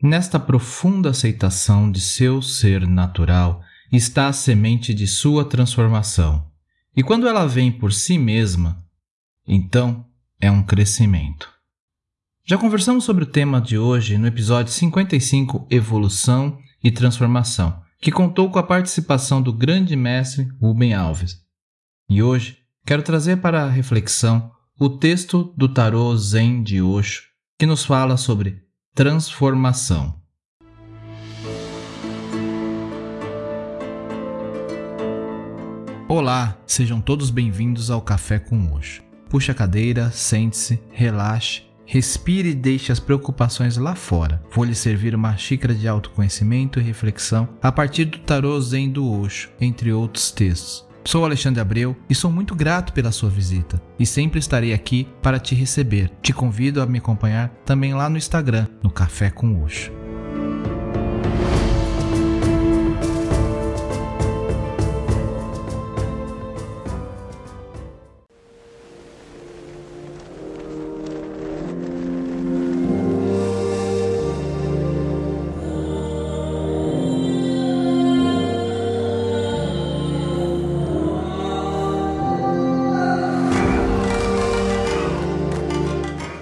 Nesta profunda aceitação de seu ser natural está a semente de sua transformação. E quando ela vem por si mesma, então é um crescimento. Já conversamos sobre o tema de hoje no episódio 55 Evolução e Transformação, que contou com a participação do grande mestre Rubem Alves. E hoje quero trazer para a reflexão o texto do tarô Zen de Osho, que nos fala sobre transformação. Olá, sejam todos bem-vindos ao Café com Osho. Puxe a cadeira, sente-se, relaxe, respire e deixe as preocupações lá fora. Vou lhe servir uma xícara de autoconhecimento e reflexão a partir do tarô Zen do Osho, entre outros textos. Sou Alexandre Abreu e sou muito grato pela sua visita e sempre estarei aqui para te receber. Te convido a me acompanhar também lá no Instagram, no Café com Osho.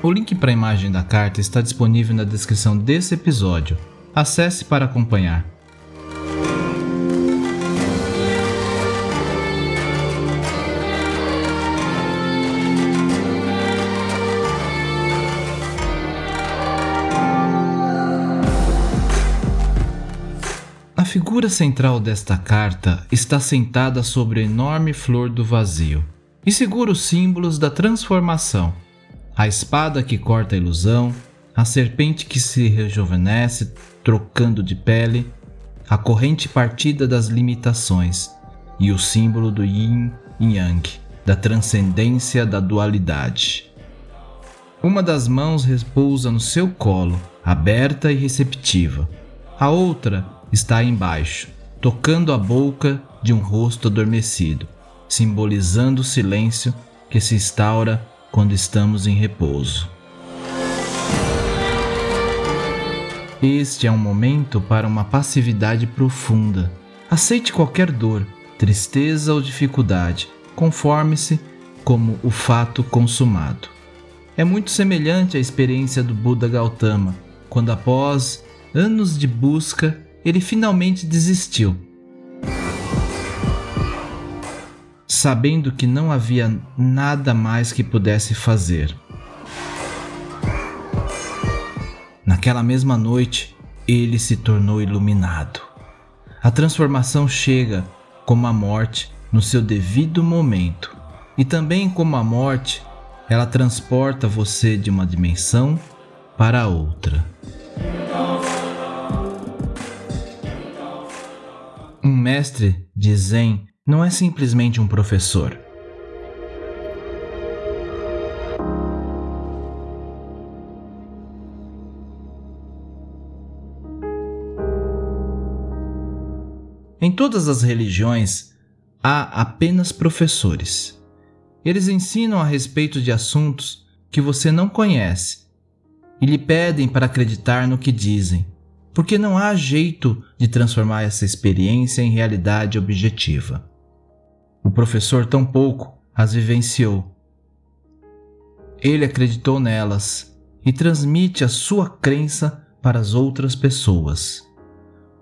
O link para a imagem da carta está disponível na descrição desse episódio. Acesse para acompanhar. A figura central desta carta está sentada sobre a enorme flor do vazio e segura os símbolos da transformação a espada que corta a ilusão, a serpente que se rejuvenesce trocando de pele, a corrente partida das limitações e o símbolo do yin e yang, da transcendência da dualidade. Uma das mãos repousa no seu colo, aberta e receptiva. A outra está embaixo, tocando a boca de um rosto adormecido, simbolizando o silêncio que se instaura quando estamos em repouso. Este é um momento para uma passividade profunda. Aceite qualquer dor, tristeza ou dificuldade, conforme-se como o fato consumado. É muito semelhante à experiência do Buda Gautama, quando após anos de busca ele finalmente desistiu sabendo que não havia nada mais que pudesse fazer. Naquela mesma noite, ele se tornou iluminado. A transformação chega como a morte no seu devido momento, e também como a morte, ela transporta você de uma dimensão para outra. Um mestre de Zen não é simplesmente um professor. Em todas as religiões há apenas professores. Eles ensinam a respeito de assuntos que você não conhece e lhe pedem para acreditar no que dizem, porque não há jeito de transformar essa experiência em realidade objetiva. O professor tampouco as vivenciou. Ele acreditou nelas e transmite a sua crença para as outras pessoas.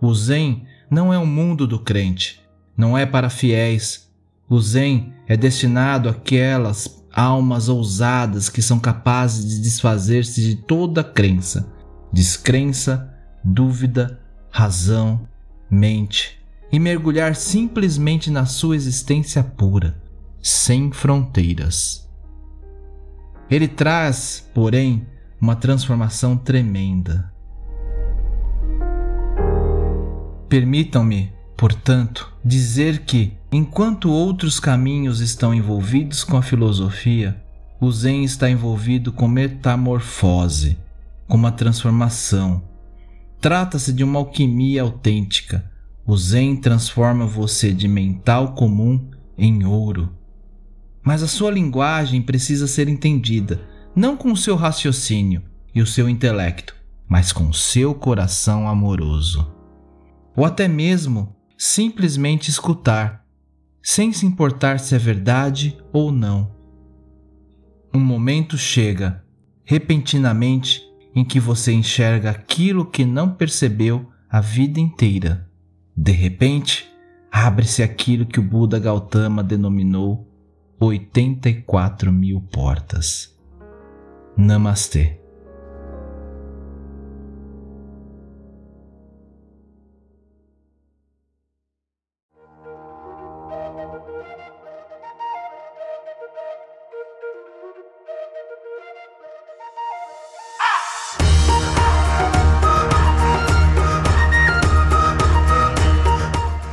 O Zen não é o um mundo do crente, não é para fiéis. O Zen é destinado àquelas almas ousadas que são capazes de desfazer-se de toda crença, descrença, dúvida, razão, mente e mergulhar simplesmente na sua existência pura, sem fronteiras. Ele traz, porém, uma transformação tremenda. Permitam-me, portanto, dizer que, enquanto outros caminhos estão envolvidos com a filosofia, o Zen está envolvido com metamorfose, com uma transformação. Trata-se de uma alquimia autêntica, o Zen transforma você de mental comum em ouro. Mas a sua linguagem precisa ser entendida, não com o seu raciocínio e o seu intelecto, mas com seu coração amoroso. Ou até mesmo simplesmente escutar, sem se importar se é verdade ou não. Um momento chega, repentinamente, em que você enxerga aquilo que não percebeu a vida inteira. De repente, abre-se aquilo que o Buda Gautama denominou 84 mil portas. Namastê.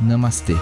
Namastê.